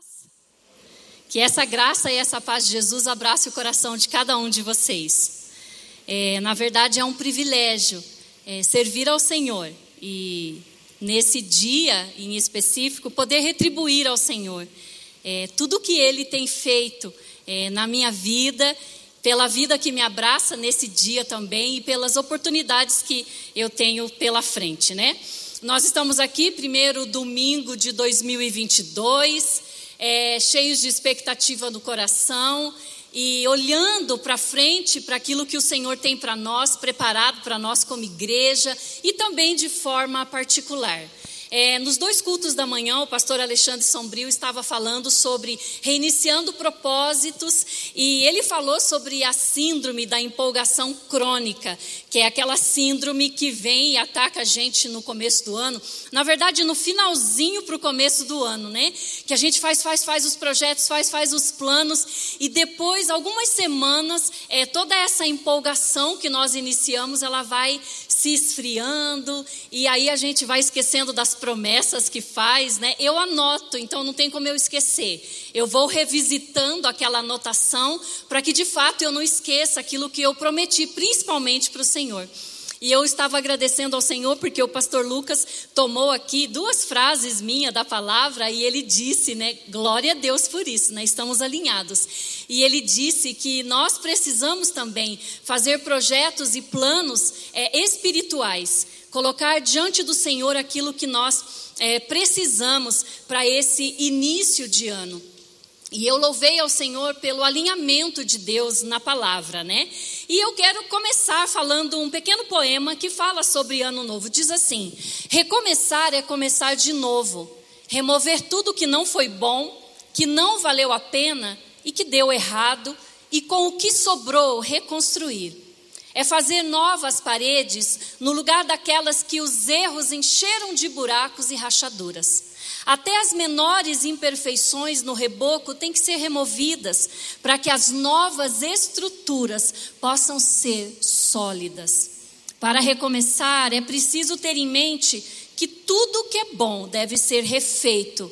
paz. Que essa graça e essa paz de Jesus abrace o coração de cada um de vocês. É, na verdade, é um privilégio é, servir ao Senhor e, nesse dia em específico, poder retribuir ao Senhor é, tudo que Ele tem feito é, na minha vida, pela vida que me abraça nesse dia também e pelas oportunidades que eu tenho pela frente, né? Nós estamos aqui, primeiro domingo de 2022, é, cheios de expectativa no coração e olhando para frente para aquilo que o Senhor tem para nós, preparado para nós como igreja e também de forma particular. É, nos dois cultos da manhã, o pastor Alexandre Sombrio estava falando sobre reiniciando propósitos e ele falou sobre a síndrome da empolgação crônica, que é aquela síndrome que vem e ataca a gente no começo do ano. Na verdade, no finalzinho para o começo do ano, né? Que a gente faz, faz, faz os projetos, faz, faz os planos e depois, algumas semanas, é, toda essa empolgação que nós iniciamos, ela vai se esfriando e aí a gente vai esquecendo das promessas que faz, né? Eu anoto, então não tem como eu esquecer. Eu vou revisitando aquela anotação para que de fato eu não esqueça aquilo que eu prometi, principalmente para o Senhor. E eu estava agradecendo ao Senhor porque o pastor Lucas tomou aqui duas frases minhas da palavra e ele disse, né? Glória a Deus por isso, né? Estamos alinhados. E ele disse que nós precisamos também fazer projetos e planos é, espirituais, colocar diante do Senhor aquilo que nós é, precisamos para esse início de ano. E eu louvei ao Senhor pelo alinhamento de Deus na palavra, né? E eu quero começar falando um pequeno poema que fala sobre ano novo. Diz assim: Recomeçar é começar de novo, remover tudo que não foi bom, que não valeu a pena e que deu errado, e com o que sobrou reconstruir. É fazer novas paredes no lugar daquelas que os erros encheram de buracos e rachaduras. Até as menores imperfeições no reboco têm que ser removidas para que as novas estruturas possam ser sólidas. Para recomeçar, é preciso ter em mente que tudo que é bom deve ser refeito,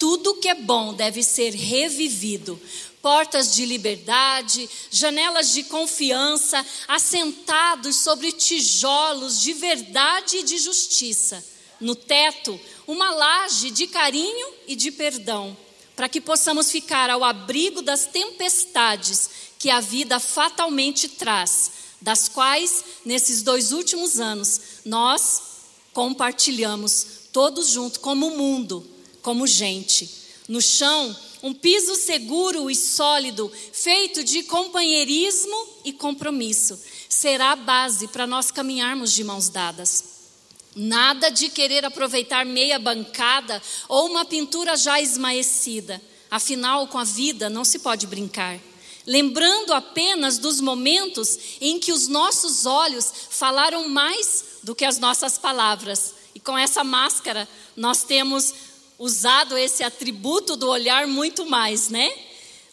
tudo que é bom deve ser revivido. Portas de liberdade, janelas de confiança, assentados sobre tijolos de verdade e de justiça. No teto, uma laje de carinho e de perdão, para que possamos ficar ao abrigo das tempestades que a vida fatalmente traz, das quais, nesses dois últimos anos, nós compartilhamos todos juntos, como mundo, como gente. No chão, um piso seguro e sólido, feito de companheirismo e compromisso, será a base para nós caminharmos de mãos dadas. Nada de querer aproveitar meia bancada ou uma pintura já esmaecida. Afinal, com a vida não se pode brincar. Lembrando apenas dos momentos em que os nossos olhos falaram mais do que as nossas palavras. E com essa máscara, nós temos usado esse atributo do olhar muito mais, né?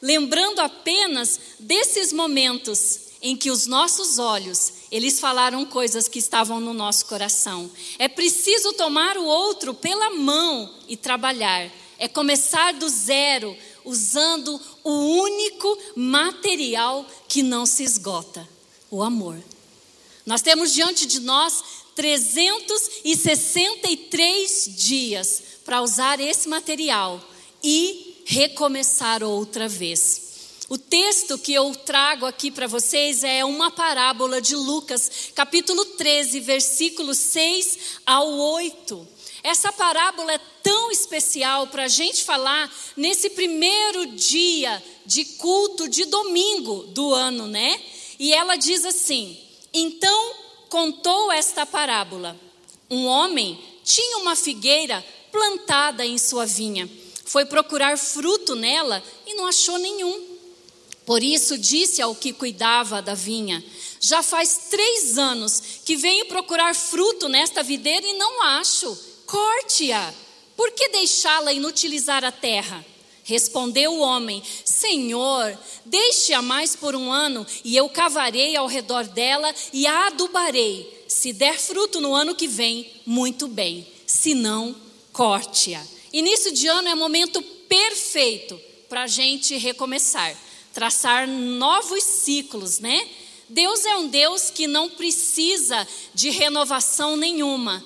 Lembrando apenas desses momentos em que os nossos olhos, eles falaram coisas que estavam no nosso coração. É preciso tomar o outro pela mão e trabalhar. É começar do zero, usando o único material que não se esgota: o amor. Nós temos diante de nós 363 dias para usar esse material e recomeçar outra vez. O texto que eu trago aqui para vocês é uma parábola de Lucas, capítulo 13, versículos 6 ao 8. Essa parábola é tão especial para a gente falar nesse primeiro dia de culto de domingo do ano, né? E ela diz assim: Então contou esta parábola. Um homem tinha uma figueira plantada em sua vinha. Foi procurar fruto nela e não achou nenhum. Por isso disse ao que cuidava da vinha: Já faz três anos que venho procurar fruto nesta videira e não acho. Corte-a. Por que deixá-la inutilizar a terra? Respondeu o homem: Senhor, deixe-a mais por um ano, e eu cavarei ao redor dela e a adubarei. Se der fruto no ano que vem, muito bem. Se não, corte-a. Início de ano é momento perfeito para a gente recomeçar, traçar novos ciclos, né? Deus é um Deus que não precisa de renovação nenhuma.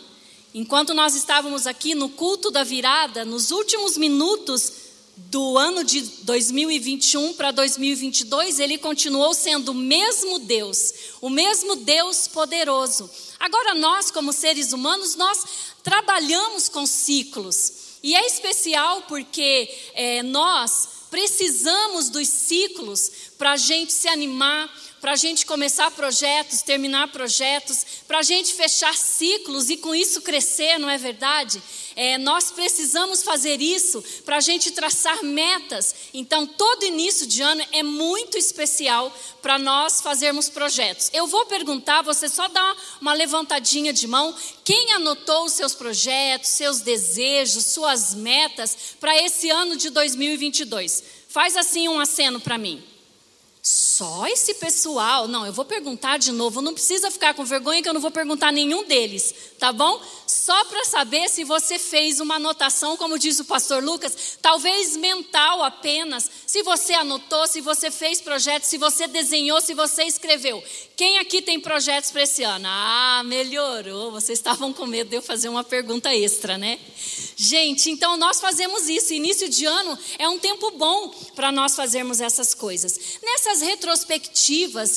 Enquanto nós estávamos aqui no culto da virada, nos últimos minutos do ano de 2021 para 2022, ele continuou sendo o mesmo Deus, o mesmo Deus poderoso. Agora nós, como seres humanos, nós trabalhamos com ciclos. E é especial porque é, nós precisamos dos ciclos para a gente se animar, para a gente começar projetos, terminar projetos, para a gente fechar ciclos e com isso crescer, não é verdade? É, nós precisamos fazer isso para a gente traçar metas. Então, todo início de ano é muito especial para nós fazermos projetos. Eu vou perguntar, você só dá uma levantadinha de mão. Quem anotou os seus projetos, seus desejos, suas metas para esse ano de 2022? Faz assim um aceno para mim. Só esse pessoal? Não, eu vou perguntar de novo. Não precisa ficar com vergonha que eu não vou perguntar nenhum deles, tá bom? Só para saber se você fez uma anotação, como diz o pastor Lucas, talvez mental apenas. Se você anotou, se você fez projetos, se você desenhou, se você escreveu. Quem aqui tem projetos para esse ano? Ah, melhorou. Vocês estavam com medo de eu fazer uma pergunta extra, né? Gente, então nós fazemos isso. Início de ano é um tempo bom para nós fazermos essas coisas. Nessa Nessas retrospectivas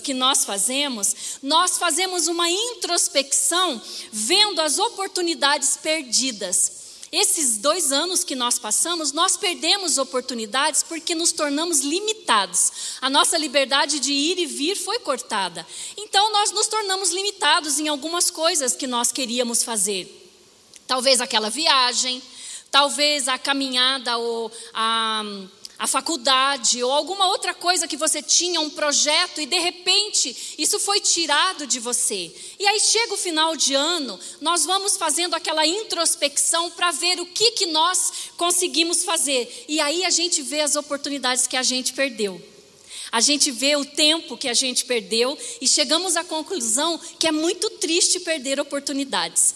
que nós fazemos, nós fazemos uma introspecção vendo as oportunidades perdidas. Esses dois anos que nós passamos, nós perdemos oportunidades porque nos tornamos limitados. A nossa liberdade de ir e vir foi cortada. Então, nós nos tornamos limitados em algumas coisas que nós queríamos fazer. Talvez aquela viagem, talvez a caminhada ou a a faculdade ou alguma outra coisa que você tinha, um projeto, e de repente isso foi tirado de você. E aí chega o final de ano, nós vamos fazendo aquela introspecção para ver o que, que nós conseguimos fazer. E aí a gente vê as oportunidades que a gente perdeu. A gente vê o tempo que a gente perdeu e chegamos à conclusão que é muito triste perder oportunidades.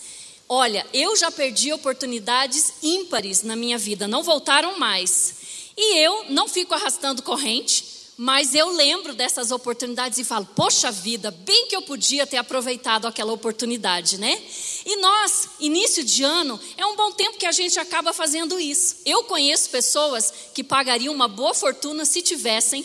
Olha, eu já perdi oportunidades ímpares na minha vida, não voltaram mais. E eu não fico arrastando corrente, mas eu lembro dessas oportunidades e falo: poxa vida, bem que eu podia ter aproveitado aquela oportunidade, né? E nós, início de ano, é um bom tempo que a gente acaba fazendo isso. Eu conheço pessoas que pagariam uma boa fortuna se tivessem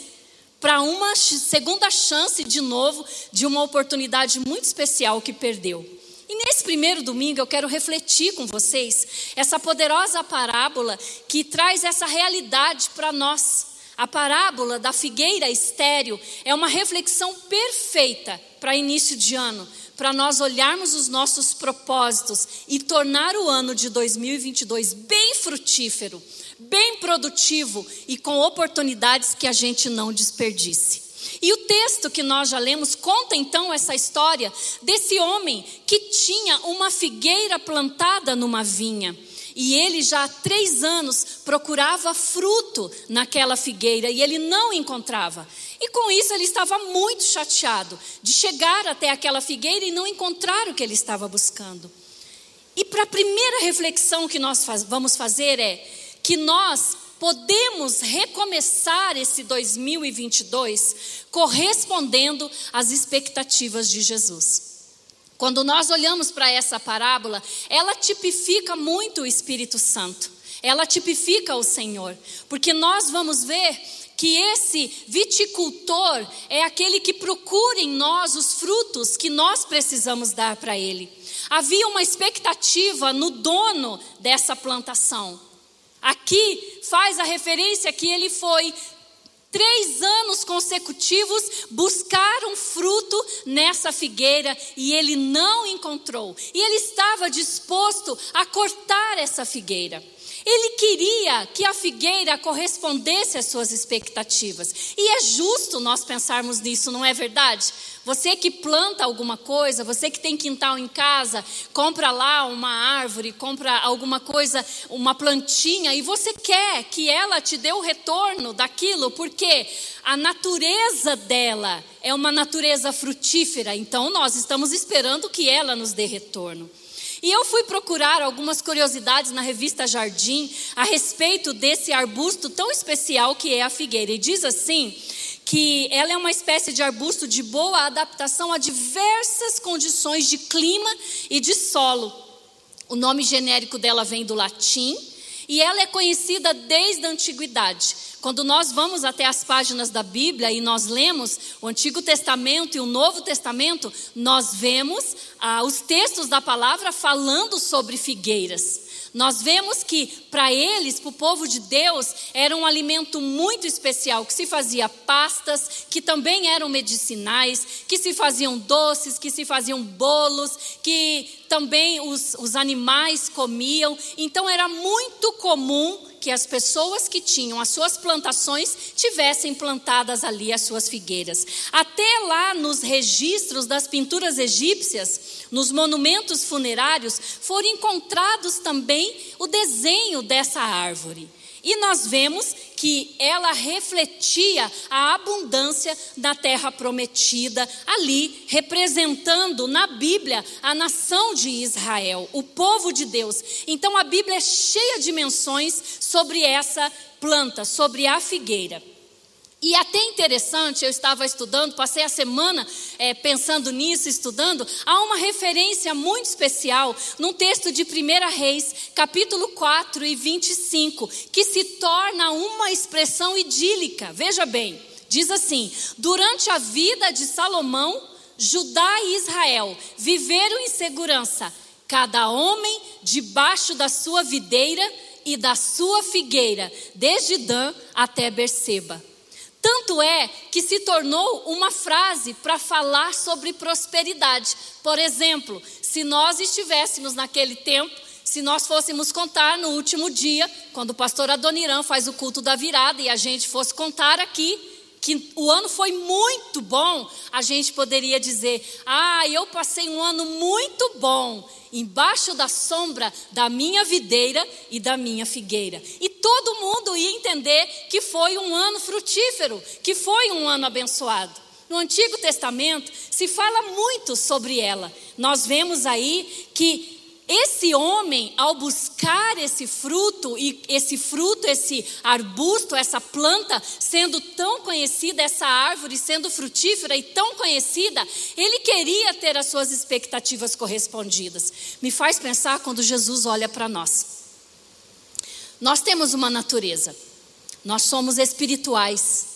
para uma segunda chance de novo de uma oportunidade muito especial que perdeu. E nesse primeiro domingo eu quero refletir com vocês essa poderosa parábola que traz essa realidade para nós. A parábola da figueira estéril é uma reflexão perfeita para início de ano, para nós olharmos os nossos propósitos e tornar o ano de 2022 bem frutífero, bem produtivo e com oportunidades que a gente não desperdice. E o texto que nós já lemos conta então essa história desse homem que tinha uma figueira plantada numa vinha. E ele já há três anos procurava fruto naquela figueira e ele não encontrava. E com isso ele estava muito chateado de chegar até aquela figueira e não encontrar o que ele estava buscando. E para a primeira reflexão que nós faz, vamos fazer é que nós podemos recomeçar esse 2022 correspondendo às expectativas de Jesus. Quando nós olhamos para essa parábola, ela tipifica muito o Espírito Santo, ela tipifica o Senhor, porque nós vamos ver que esse viticultor é aquele que procura em nós os frutos que nós precisamos dar para ele. Havia uma expectativa no dono dessa plantação. Aqui faz a referência que ele foi três anos consecutivos buscar um fruto nessa figueira e ele não encontrou. E ele estava disposto a cortar essa figueira. Ele queria que a figueira correspondesse às suas expectativas. E é justo nós pensarmos nisso, não é verdade? Você que planta alguma coisa, você que tem quintal em casa, compra lá uma árvore, compra alguma coisa, uma plantinha, e você quer que ela te dê o retorno daquilo, porque a natureza dela é uma natureza frutífera, então nós estamos esperando que ela nos dê retorno. E eu fui procurar algumas curiosidades na revista Jardim a respeito desse arbusto tão especial que é a figueira. E diz assim que ela é uma espécie de arbusto de boa adaptação a diversas condições de clima e de solo. O nome genérico dela vem do latim e ela é conhecida desde a antiguidade. Quando nós vamos até as páginas da Bíblia e nós lemos o Antigo Testamento e o Novo Testamento, nós vemos ah, os textos da palavra falando sobre figueiras. Nós vemos que para eles, para o povo de Deus, era um alimento muito especial, que se fazia pastas, que também eram medicinais, que se faziam doces, que se faziam bolos, que também os, os animais comiam. Então era muito comum que as pessoas que tinham as suas plantações tivessem plantadas ali as suas figueiras. Até lá nos registros das pinturas egípcias, nos monumentos funerários, foram encontrados também o desenho dessa árvore. E nós vemos que ela refletia a abundância da terra prometida, ali representando na Bíblia a nação de Israel, o povo de Deus. Então a Bíblia é cheia de menções sobre essa planta, sobre a figueira. E até interessante, eu estava estudando, passei a semana é, pensando nisso, estudando. Há uma referência muito especial num texto de 1 Reis, capítulo 4 e 25, que se torna uma expressão idílica. Veja bem, diz assim: Durante a vida de Salomão, Judá e Israel viveram em segurança, cada homem debaixo da sua videira e da sua figueira, desde Dan até Berseba. Tanto é que se tornou uma frase para falar sobre prosperidade. Por exemplo, se nós estivéssemos naquele tempo, se nós fôssemos contar no último dia, quando o pastor Adoniran faz o culto da virada e a gente fosse contar aqui que o ano foi muito bom, a gente poderia dizer: "Ah, eu passei um ano muito bom embaixo da sombra da minha videira e da minha figueira. E todo mundo ia entender que foi um ano frutífero, que foi um ano abençoado. No Antigo Testamento se fala muito sobre ela. Nós vemos aí que esse homem, ao buscar esse fruto, e esse fruto, esse arbusto, essa planta, sendo tão conhecida, essa árvore sendo frutífera e tão conhecida, ele queria ter as suas expectativas correspondidas. Me faz pensar quando Jesus olha para nós. Nós temos uma natureza, nós somos espirituais,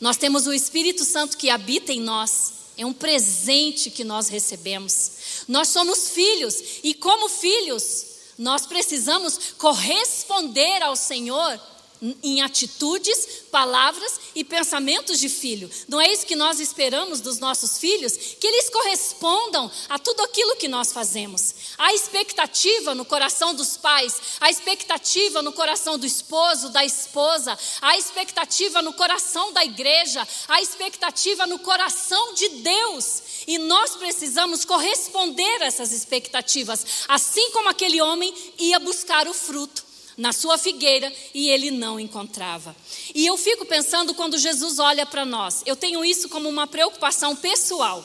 nós temos o Espírito Santo que habita em nós, é um presente que nós recebemos. Nós somos filhos e, como filhos, nós precisamos corresponder ao Senhor em atitudes, palavras e pensamentos de filho. Não é isso que nós esperamos dos nossos filhos? Que eles correspondam a tudo aquilo que nós fazemos. A expectativa no coração dos pais, a expectativa no coração do esposo, da esposa, a expectativa no coração da igreja, a expectativa no coração de Deus. E nós precisamos corresponder a essas expectativas, assim como aquele homem ia buscar o fruto na sua figueira e ele não encontrava. E eu fico pensando quando Jesus olha para nós, eu tenho isso como uma preocupação pessoal.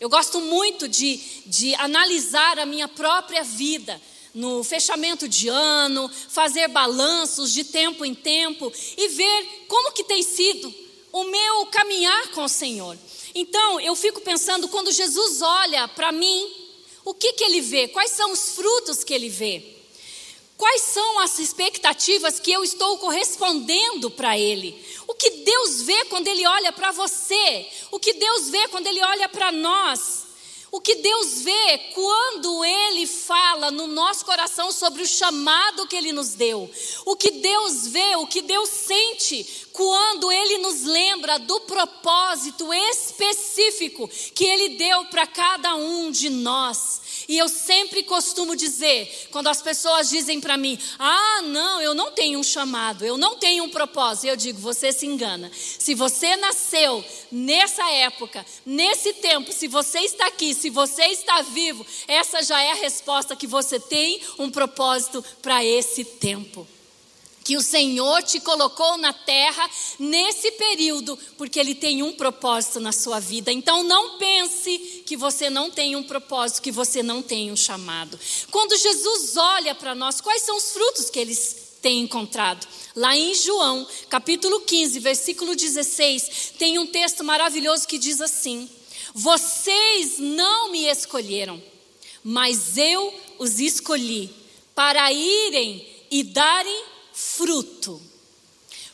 Eu gosto muito de, de analisar a minha própria vida no fechamento de ano, fazer balanços de tempo em tempo e ver como que tem sido o meu caminhar com o Senhor. Então, eu fico pensando quando Jesus olha para mim, o que que ele vê? Quais são os frutos que ele vê? Quais são as expectativas que eu estou correspondendo para Ele? O que Deus vê quando Ele olha para você? O que Deus vê quando Ele olha para nós? O que Deus vê quando Ele fala no nosso coração sobre o chamado que Ele nos deu. O que Deus vê, o que Deus sente quando Ele nos lembra do propósito específico que Ele deu para cada um de nós. E eu sempre costumo dizer, quando as pessoas dizem para mim: Ah, não, eu não tenho um chamado, eu não tenho um propósito. Eu digo: Você se engana. Se você nasceu nessa época, nesse tempo, se você está aqui, se você está vivo, essa já é a resposta que você tem um propósito para esse tempo. Que o Senhor te colocou na terra nesse período, porque Ele tem um propósito na sua vida. Então não pense que você não tem um propósito, que você não tem um chamado. Quando Jesus olha para nós, quais são os frutos que eles têm encontrado? Lá em João, capítulo 15, versículo 16, tem um texto maravilhoso que diz assim: Vocês não me escolheram, mas eu os escolhi para irem e darem fruto.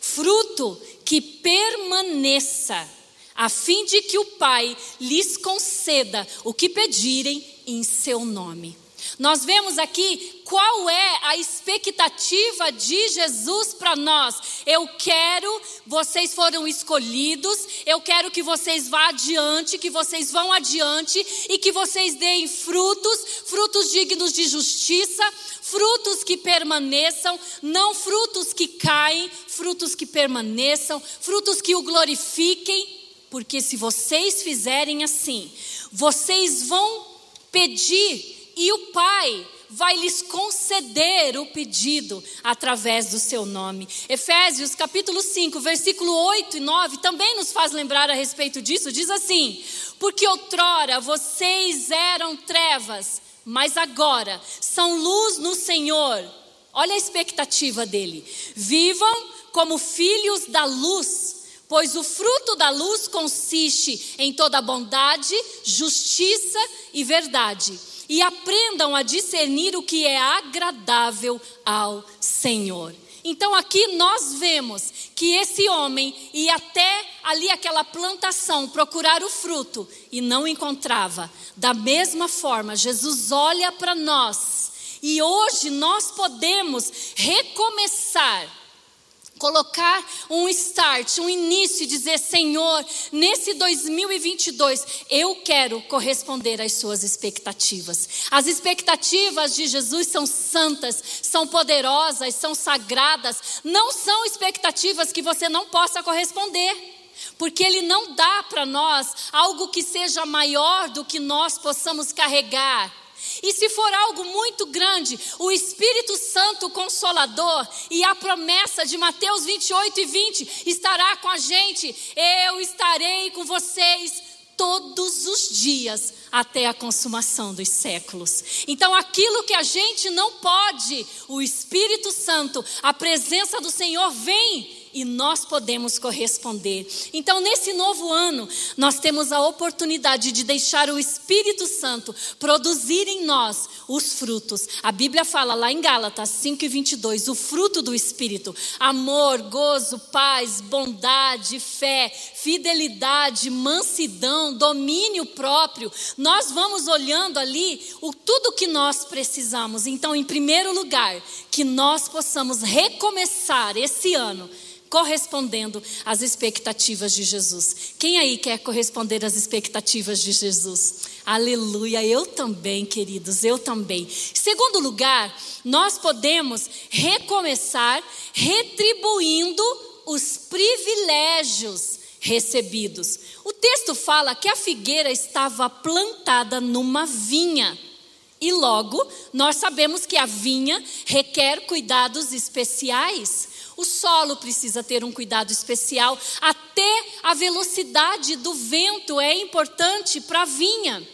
Fruto que permaneça, a fim de que o Pai lhes conceda o que pedirem em seu nome. Nós vemos aqui qual é a expectativa de Jesus para nós. Eu quero, vocês foram escolhidos, eu quero que vocês vá adiante, que vocês vão adiante e que vocês deem frutos, frutos dignos de justiça, frutos que permaneçam, não frutos que caem, frutos que permaneçam, frutos que o glorifiquem, porque se vocês fizerem assim, vocês vão pedir e o Pai vai lhes conceder o pedido através do seu nome. Efésios capítulo 5, versículo 8 e 9 também nos faz lembrar a respeito disso. Diz assim: Porque outrora vocês eram trevas, mas agora são luz no Senhor. Olha a expectativa dele. Vivam como filhos da luz, pois o fruto da luz consiste em toda bondade, justiça e verdade. E aprendam a discernir o que é agradável ao Senhor. Então aqui nós vemos que esse homem ia até ali aquela plantação procurar o fruto e não encontrava. Da mesma forma, Jesus olha para nós e hoje nós podemos recomeçar colocar um start, um início, dizer: Senhor, nesse 2022 eu quero corresponder às suas expectativas. As expectativas de Jesus são santas, são poderosas, são sagradas, não são expectativas que você não possa corresponder. Porque Ele não dá para nós algo que seja maior do que nós possamos carregar. E se for algo muito grande, o Espírito Santo Consolador e a promessa de Mateus 28 e 20 estará com a gente. Eu estarei com vocês todos os dias até a consumação dos séculos. Então, aquilo que a gente não pode, o Espírito Santo, a presença do Senhor vem e nós podemos corresponder. Então, nesse novo ano, nós temos a oportunidade de deixar o Espírito Santo produzir em nós os frutos. A Bíblia fala lá em Gálatas 5 e 22, o fruto do Espírito: amor, gozo, paz, bondade, fé, fidelidade, mansidão, domínio próprio. Nós vamos olhando ali o tudo que nós precisamos. Então, em primeiro lugar, que nós possamos recomeçar esse ano correspondendo às expectativas de Jesus. Quem aí quer corresponder às expectativas de Jesus? Aleluia, eu também, queridos, eu também. Segundo lugar, nós podemos recomeçar retribuindo os privilégios recebidos. O texto fala que a figueira estava plantada numa vinha. E logo, nós sabemos que a vinha requer cuidados especiais. O solo precisa ter um cuidado especial, até a velocidade do vento é importante para a vinha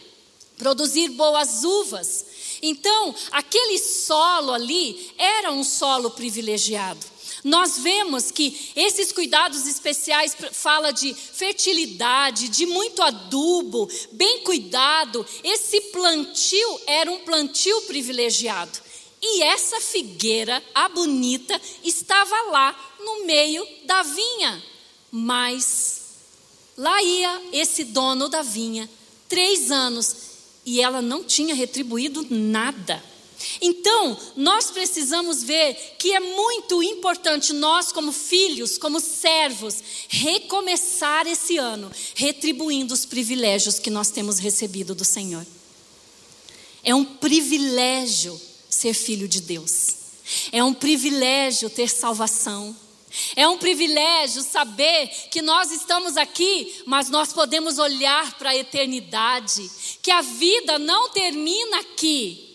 produzir boas uvas. Então, aquele solo ali era um solo privilegiado. Nós vemos que esses cuidados especiais fala de fertilidade, de muito adubo, bem cuidado. Esse plantio era um plantio privilegiado. E essa figueira, a bonita, estava lá no meio da vinha. Mas lá ia esse dono da vinha, três anos, e ela não tinha retribuído nada. Então, nós precisamos ver que é muito importante nós, como filhos, como servos, recomeçar esse ano retribuindo os privilégios que nós temos recebido do Senhor. É um privilégio ser filho de Deus. É um privilégio ter salvação. É um privilégio saber que nós estamos aqui, mas nós podemos olhar para a eternidade, que a vida não termina aqui,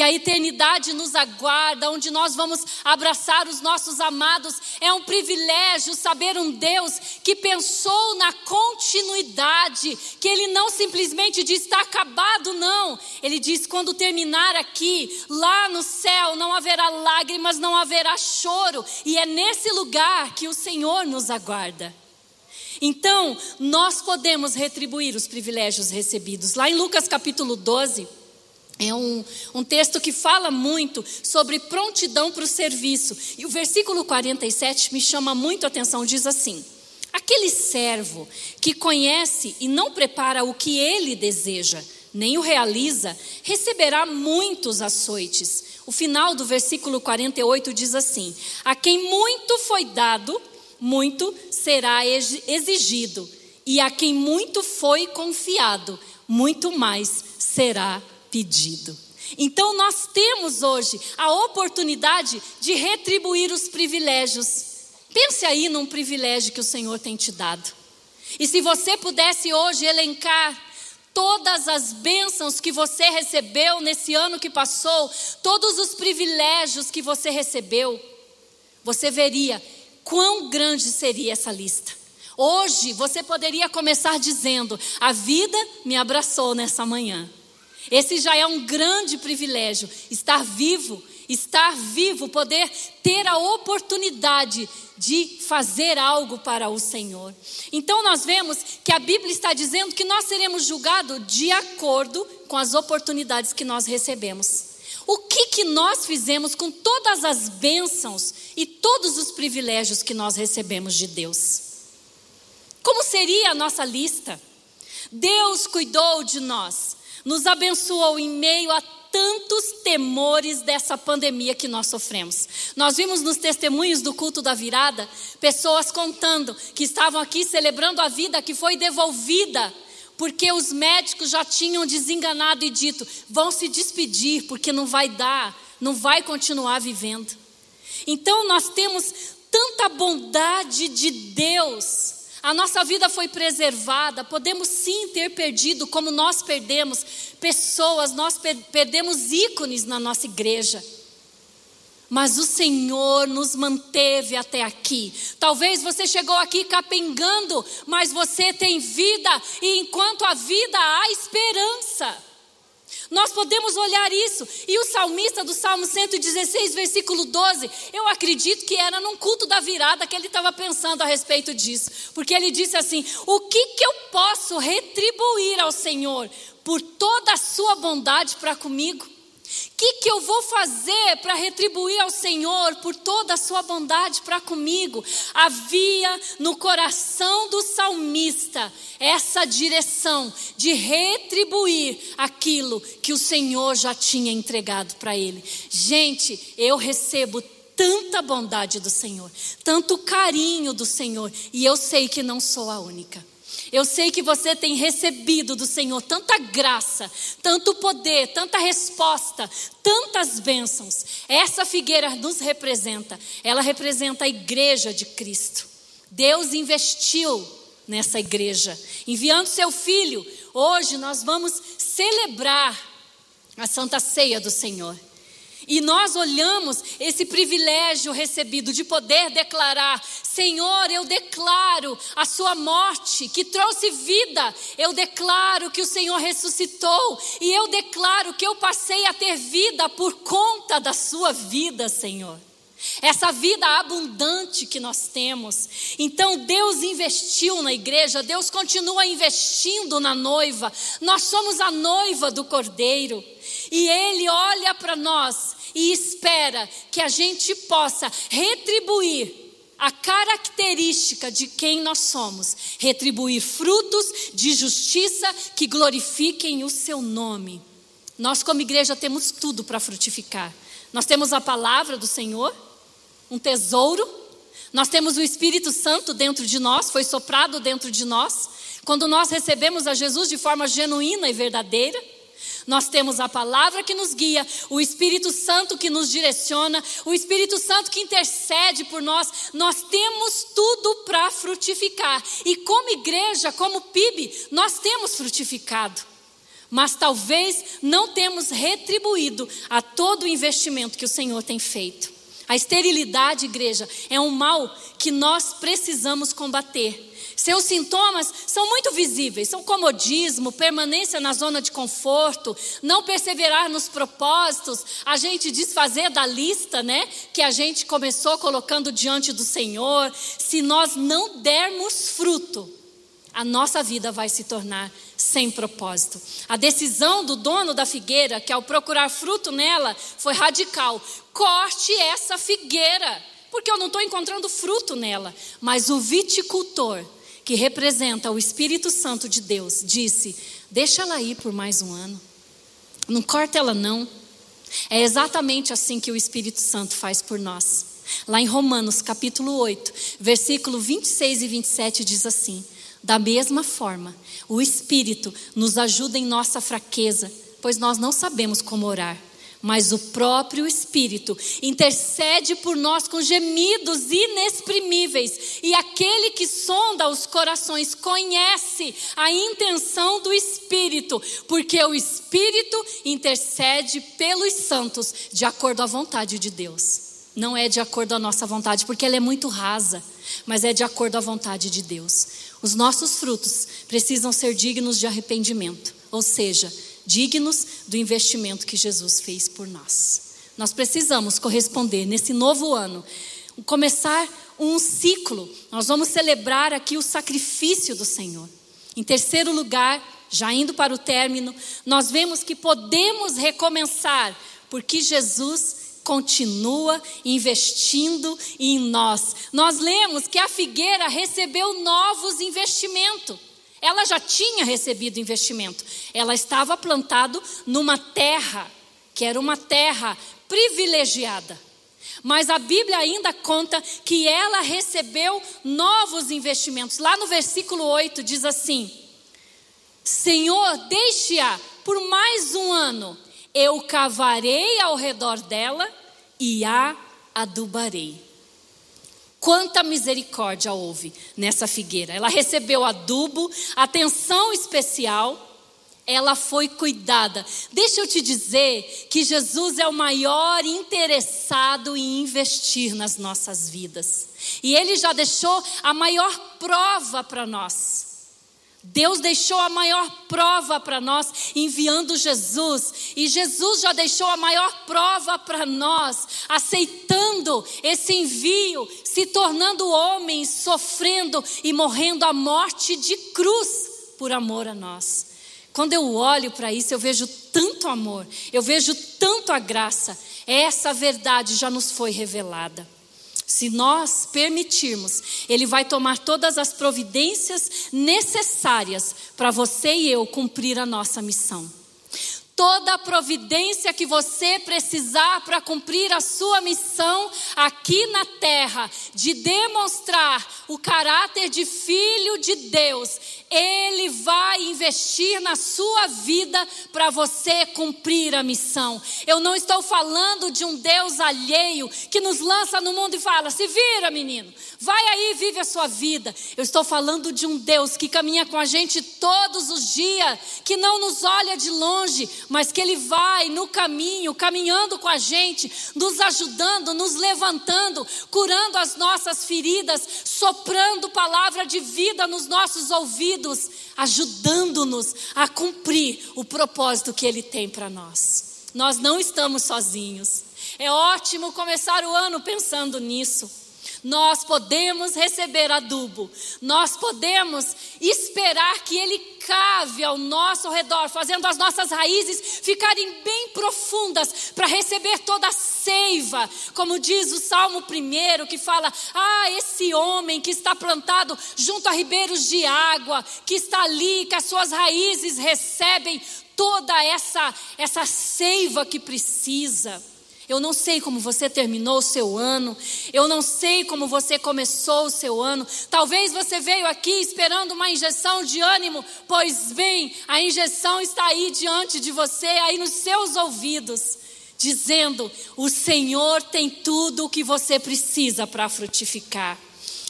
que a eternidade nos aguarda, onde nós vamos abraçar os nossos amados. É um privilégio saber um Deus que pensou na continuidade, que Ele não simplesmente diz está acabado, não. Ele diz: quando terminar aqui, lá no céu, não haverá lágrimas, não haverá choro, e é nesse lugar que o Senhor nos aguarda. Então, nós podemos retribuir os privilégios recebidos. Lá em Lucas capítulo 12. É um, um texto que fala muito sobre prontidão para o serviço. E o versículo 47 me chama muito a atenção, diz assim: Aquele servo que conhece e não prepara o que ele deseja, nem o realiza, receberá muitos açoites. O final do versículo 48 diz assim: A quem muito foi dado, muito será exigido, e a quem muito foi confiado, muito mais será pedido. Então nós temos hoje a oportunidade de retribuir os privilégios. Pense aí num privilégio que o Senhor tem te dado. E se você pudesse hoje elencar todas as bênçãos que você recebeu nesse ano que passou, todos os privilégios que você recebeu, você veria quão grande seria essa lista. Hoje você poderia começar dizendo: A vida me abraçou nessa manhã. Esse já é um grande privilégio, estar vivo, estar vivo, poder ter a oportunidade de fazer algo para o Senhor. Então nós vemos que a Bíblia está dizendo que nós seremos julgados de acordo com as oportunidades que nós recebemos. O que, que nós fizemos com todas as bênçãos e todos os privilégios que nós recebemos de Deus? Como seria a nossa lista? Deus cuidou de nós nos abençoou em meio a tantos temores dessa pandemia que nós sofremos. Nós vimos nos testemunhos do culto da virada pessoas contando que estavam aqui celebrando a vida que foi devolvida porque os médicos já tinham desenganado e dito: vão se despedir porque não vai dar, não vai continuar vivendo. Então nós temos tanta bondade de Deus a nossa vida foi preservada, podemos sim ter perdido, como nós perdemos pessoas, nós per perdemos ícones na nossa igreja. Mas o Senhor nos manteve até aqui. Talvez você chegou aqui capengando, mas você tem vida, e enquanto a vida há esperança. Nós podemos olhar isso. E o salmista do Salmo 116, versículo 12, eu acredito que era num culto da virada que ele estava pensando a respeito disso. Porque ele disse assim: O que, que eu posso retribuir ao Senhor por toda a sua bondade para comigo? O que, que eu vou fazer para retribuir ao Senhor por toda a sua bondade para comigo? Havia no coração do salmista essa direção de retribuir aquilo que o Senhor já tinha entregado para ele. Gente, eu recebo tanta bondade do Senhor, tanto carinho do Senhor, e eu sei que não sou a única. Eu sei que você tem recebido do Senhor tanta graça, tanto poder, tanta resposta, tantas bênçãos. Essa figueira nos representa, ela representa a igreja de Cristo. Deus investiu nessa igreja, enviando seu filho. Hoje nós vamos celebrar a Santa Ceia do Senhor. E nós olhamos esse privilégio recebido de poder declarar: Senhor, eu declaro a Sua morte que trouxe vida, eu declaro que o Senhor ressuscitou, e eu declaro que eu passei a ter vida por conta da Sua vida, Senhor. Essa vida abundante que nós temos. Então Deus investiu na igreja, Deus continua investindo na noiva. Nós somos a noiva do Cordeiro. E Ele olha para nós e espera que a gente possa retribuir a característica de quem nós somos, retribuir frutos de justiça que glorifiquem o seu nome. Nós, como igreja, temos tudo para frutificar. Nós temos a palavra do Senhor, um tesouro, nós temos o Espírito Santo dentro de nós, foi soprado dentro de nós. Quando nós recebemos a Jesus de forma genuína e verdadeira, nós temos a palavra que nos guia, o Espírito Santo que nos direciona, o Espírito Santo que intercede por nós. Nós temos tudo para frutificar. E como igreja, como PIB, nós temos frutificado. mas talvez não temos retribuído a todo o investimento que o Senhor tem feito. A esterilidade, igreja, é um mal que nós precisamos combater. Seus sintomas são muito visíveis: são comodismo, permanência na zona de conforto, não perseverar nos propósitos, a gente desfazer da lista, né, que a gente começou colocando diante do Senhor. Se nós não dermos fruto, a nossa vida vai se tornar sem propósito. A decisão do dono da figueira, que ao procurar fruto nela, foi radical: corte essa figueira, porque eu não estou encontrando fruto nela. Mas o viticultor que representa o Espírito Santo de Deus, disse: Deixa ela ir por mais um ano. Não corta ela, não. É exatamente assim que o Espírito Santo faz por nós. Lá em Romanos, capítulo 8, versículo 26 e 27, diz assim: Da mesma forma, o Espírito nos ajuda em nossa fraqueza, pois nós não sabemos como orar mas o próprio Espírito intercede por nós com gemidos inexprimíveis, e aquele que sonda os corações conhece a intenção do Espírito, porque o Espírito intercede pelos santos de acordo à vontade de Deus. Não é de acordo à nossa vontade, porque ela é muito rasa, mas é de acordo à vontade de Deus. Os nossos frutos precisam ser dignos de arrependimento, ou seja, dignos do investimento que Jesus fez por nós. Nós precisamos corresponder nesse novo ano, começar um ciclo. Nós vamos celebrar aqui o sacrifício do Senhor. Em terceiro lugar, já indo para o término, nós vemos que podemos recomeçar, porque Jesus continua investindo em nós. Nós lemos que a figueira recebeu novos investimentos. Ela já tinha recebido investimento. Ela estava plantado numa terra que era uma terra privilegiada. Mas a Bíblia ainda conta que ela recebeu novos investimentos. Lá no versículo 8 diz assim: Senhor, deixe-a por mais um ano, eu cavarei ao redor dela e a adubarei. Quanta misericórdia houve nessa figueira. Ela recebeu adubo, atenção especial, ela foi cuidada. Deixa eu te dizer que Jesus é o maior interessado em investir nas nossas vidas. E ele já deixou a maior prova para nós. Deus deixou a maior prova para nós enviando Jesus, e Jesus já deixou a maior prova para nós, aceitando esse envio, se tornando homem, sofrendo e morrendo a morte de cruz por amor a nós. Quando eu olho para isso, eu vejo tanto amor, eu vejo tanto a graça, essa verdade já nos foi revelada. Se nós permitirmos, Ele vai tomar todas as providências necessárias para você e eu cumprir a nossa missão. Toda a providência que você precisar para cumprir a sua missão aqui na terra, de demonstrar o caráter de filho de Deus, ele vai investir na sua vida para você cumprir a missão. Eu não estou falando de um Deus alheio que nos lança no mundo e fala: se vira, menino, vai aí, vive a sua vida. Eu estou falando de um Deus que caminha com a gente todos os dias, que não nos olha de longe, mas que Ele vai no caminho, caminhando com a gente, nos ajudando, nos levantando, curando as nossas feridas, soprando palavra de vida nos nossos ouvidos ajudando-nos a cumprir o propósito que Ele tem para nós. Nós não estamos sozinhos. É ótimo começar o ano pensando nisso. Nós podemos receber adubo, nós podemos esperar que ele cave ao nosso redor, fazendo as nossas raízes ficarem bem profundas para receber toda a seiva, como diz o Salmo 1, que fala: Ah, esse homem que está plantado junto a ribeiros de água, que está ali, que as suas raízes recebem toda essa, essa seiva que precisa. Eu não sei como você terminou o seu ano. Eu não sei como você começou o seu ano. Talvez você veio aqui esperando uma injeção de ânimo. Pois bem, a injeção está aí diante de você, aí nos seus ouvidos, dizendo: O Senhor tem tudo o que você precisa para frutificar.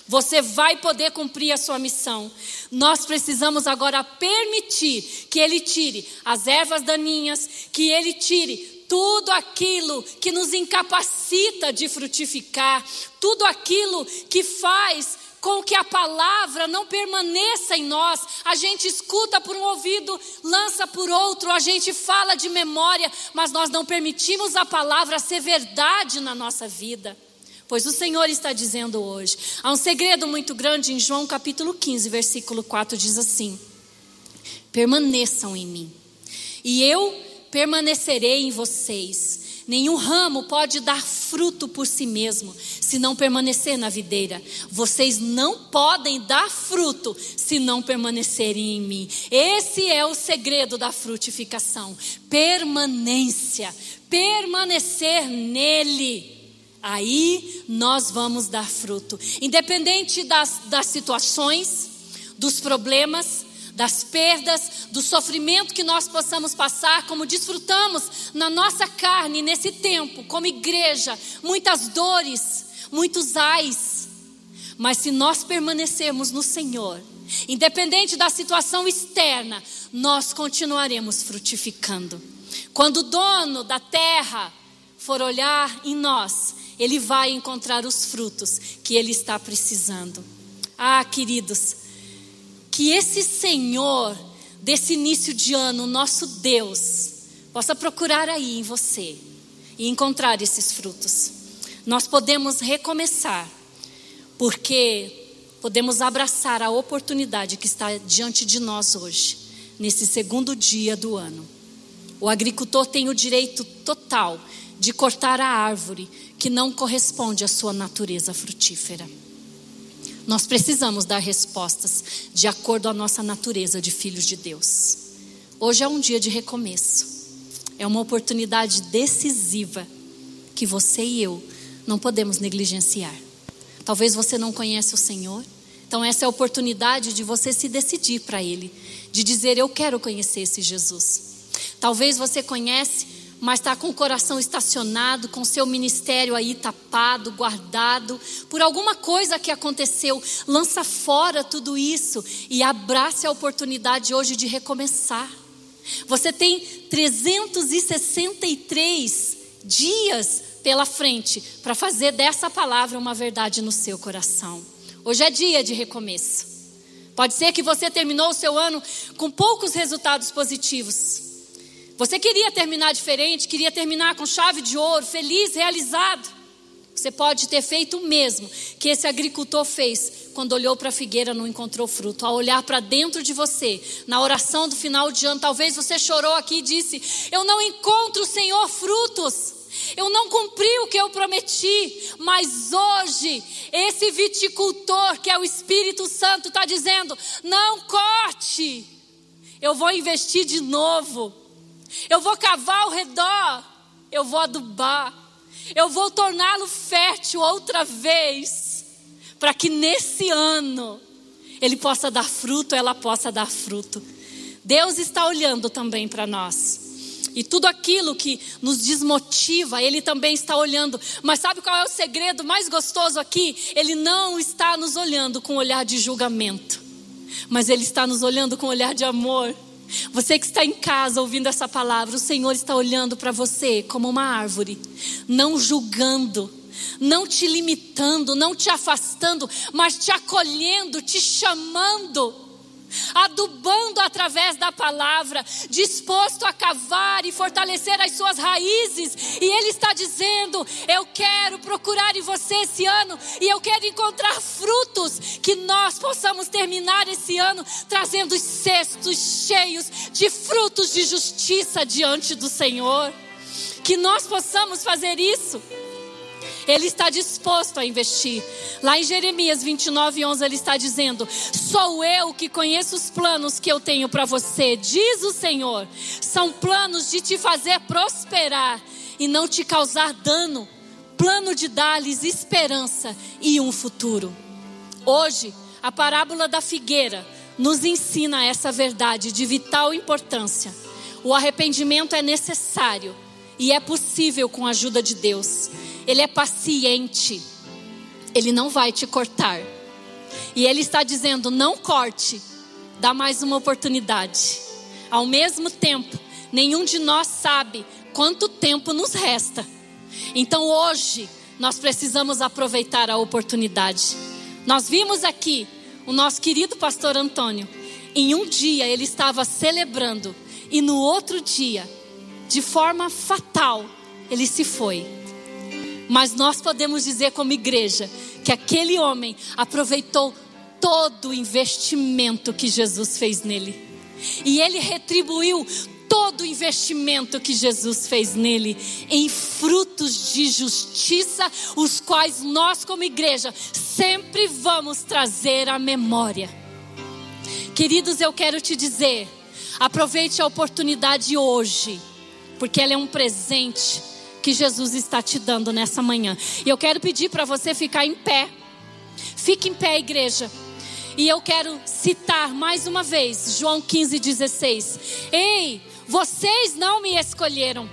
Você vai poder cumprir a sua missão. Nós precisamos agora permitir que Ele tire as ervas daninhas, que Ele tire tudo aquilo que nos incapacita de frutificar, tudo aquilo que faz com que a palavra não permaneça em nós. A gente escuta por um ouvido, lança por outro, a gente fala de memória, mas nós não permitimos a palavra ser verdade na nossa vida. Pois o Senhor está dizendo hoje. Há um segredo muito grande em João capítulo 15, versículo 4 diz assim: Permaneçam em mim, e eu permanecerei em vocês. Nenhum ramo pode dar fruto por si mesmo, se não permanecer na videira. Vocês não podem dar fruto se não permanecerem em mim. Esse é o segredo da frutificação: permanência, permanecer nele aí nós vamos dar fruto. Independente das, das situações, dos problemas, das perdas, do sofrimento que nós possamos passar, como desfrutamos na nossa carne nesse tempo, como igreja, muitas dores, muitos ais. Mas se nós permanecermos no Senhor, independente da situação externa, nós continuaremos frutificando. Quando o dono da terra for olhar em nós, ele vai encontrar os frutos que ele está precisando. Ah, queridos, que esse Senhor desse início de ano, nosso Deus, possa procurar aí em você e encontrar esses frutos. Nós podemos recomeçar, porque podemos abraçar a oportunidade que está diante de nós hoje, nesse segundo dia do ano. O agricultor tem o direito total de cortar a árvore que não corresponde à sua natureza frutífera. Nós precisamos dar respostas de acordo à nossa natureza de filhos de Deus. Hoje é um dia de recomeço. É uma oportunidade decisiva que você e eu não podemos negligenciar. Talvez você não conhece o Senhor, então essa é a oportunidade de você se decidir para ele, de dizer eu quero conhecer esse Jesus. Talvez você conhece mas está com o coração estacionado, com seu ministério aí tapado, guardado, por alguma coisa que aconteceu, lança fora tudo isso e abrace a oportunidade hoje de recomeçar. Você tem 363 dias pela frente para fazer dessa palavra uma verdade no seu coração. Hoje é dia de recomeço. Pode ser que você terminou o seu ano com poucos resultados positivos. Você queria terminar diferente, queria terminar com chave de ouro, feliz, realizado. Você pode ter feito o mesmo que esse agricultor fez quando olhou para a figueira não encontrou fruto. Ao olhar para dentro de você, na oração do final de ano, talvez você chorou aqui e disse: Eu não encontro, Senhor, frutos. Eu não cumpri o que eu prometi, mas hoje esse viticultor, que é o Espírito Santo, está dizendo: não corte, eu vou investir de novo. Eu vou cavar ao redor, eu vou adubar, eu vou torná-lo fértil outra vez, para que nesse ano ele possa dar fruto, ela possa dar fruto. Deus está olhando também para nós. E tudo aquilo que nos desmotiva, Ele também está olhando. Mas sabe qual é o segredo mais gostoso aqui? Ele não está nos olhando com olhar de julgamento, mas Ele está nos olhando com olhar de amor. Você que está em casa ouvindo essa palavra, o Senhor está olhando para você como uma árvore, não julgando, não te limitando, não te afastando, mas te acolhendo, te chamando através da palavra, disposto a cavar e fortalecer as suas raízes. E Ele está dizendo: Eu quero procurar em você esse ano e eu quero encontrar frutos que nós possamos terminar esse ano trazendo os cestos cheios de frutos de justiça diante do Senhor. Que nós possamos fazer isso. Ele está disposto a investir. Lá em Jeremias 29, 11, ele está dizendo: Sou eu que conheço os planos que eu tenho para você, diz o Senhor. São planos de te fazer prosperar e não te causar dano. Plano de dar-lhes esperança e um futuro. Hoje, a parábola da figueira nos ensina essa verdade de vital importância. O arrependimento é necessário e é possível com a ajuda de Deus. Ele é paciente. Ele não vai te cortar E Ele está dizendo: não corte, dá mais uma oportunidade. Ao mesmo tempo, nenhum de nós sabe quanto tempo nos resta. Então hoje, nós precisamos aproveitar a oportunidade. Nós vimos aqui o nosso querido pastor Antônio. Em um dia ele estava celebrando e no outro dia, de forma fatal, ele se foi. Mas nós podemos dizer, como igreja, que aquele homem aproveitou todo o investimento que Jesus fez nele. E ele retribuiu todo o investimento que Jesus fez nele em frutos de justiça, os quais nós, como igreja, sempre vamos trazer à memória. Queridos, eu quero te dizer, aproveite a oportunidade hoje, porque ela é um presente que Jesus está te dando nessa manhã. E eu quero pedir para você ficar em pé. Fique em pé, igreja. E eu quero citar mais uma vez João 15, 16. Ei, vocês não me escolheram,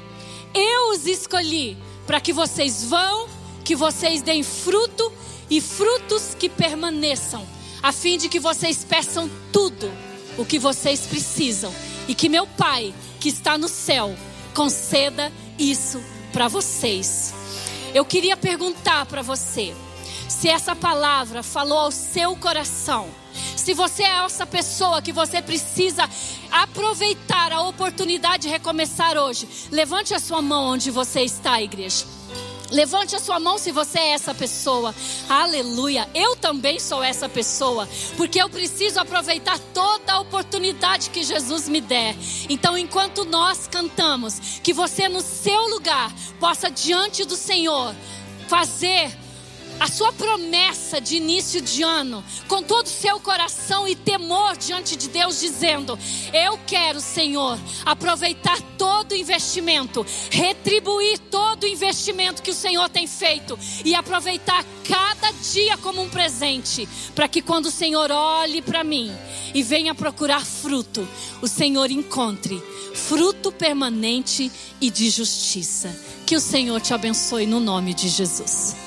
eu os escolhi para que vocês vão, que vocês deem fruto e frutos que permaneçam, a fim de que vocês peçam tudo o que vocês precisam e que meu Pai, que está no céu, conceda isso para vocês. Eu queria perguntar para você se essa palavra falou ao seu coração. Se você é essa pessoa que você precisa aproveitar a oportunidade de recomeçar hoje, levante a sua mão onde você está, igreja. Levante a sua mão se você é essa pessoa. Aleluia. Eu também sou essa pessoa, porque eu preciso aproveitar toda a oportunidade que Jesus me der. Então, enquanto nós cantamos, que você no seu lugar possa diante do Senhor fazer a sua promessa de início de ano, com todo o seu coração e temor diante de Deus, dizendo: Eu quero, Senhor, aproveitar todo o investimento, retribuir todo o investimento que o Senhor tem feito e aproveitar cada dia como um presente, para que quando o Senhor olhe para mim e venha procurar fruto, o Senhor encontre fruto permanente e de justiça. Que o Senhor te abençoe no nome de Jesus.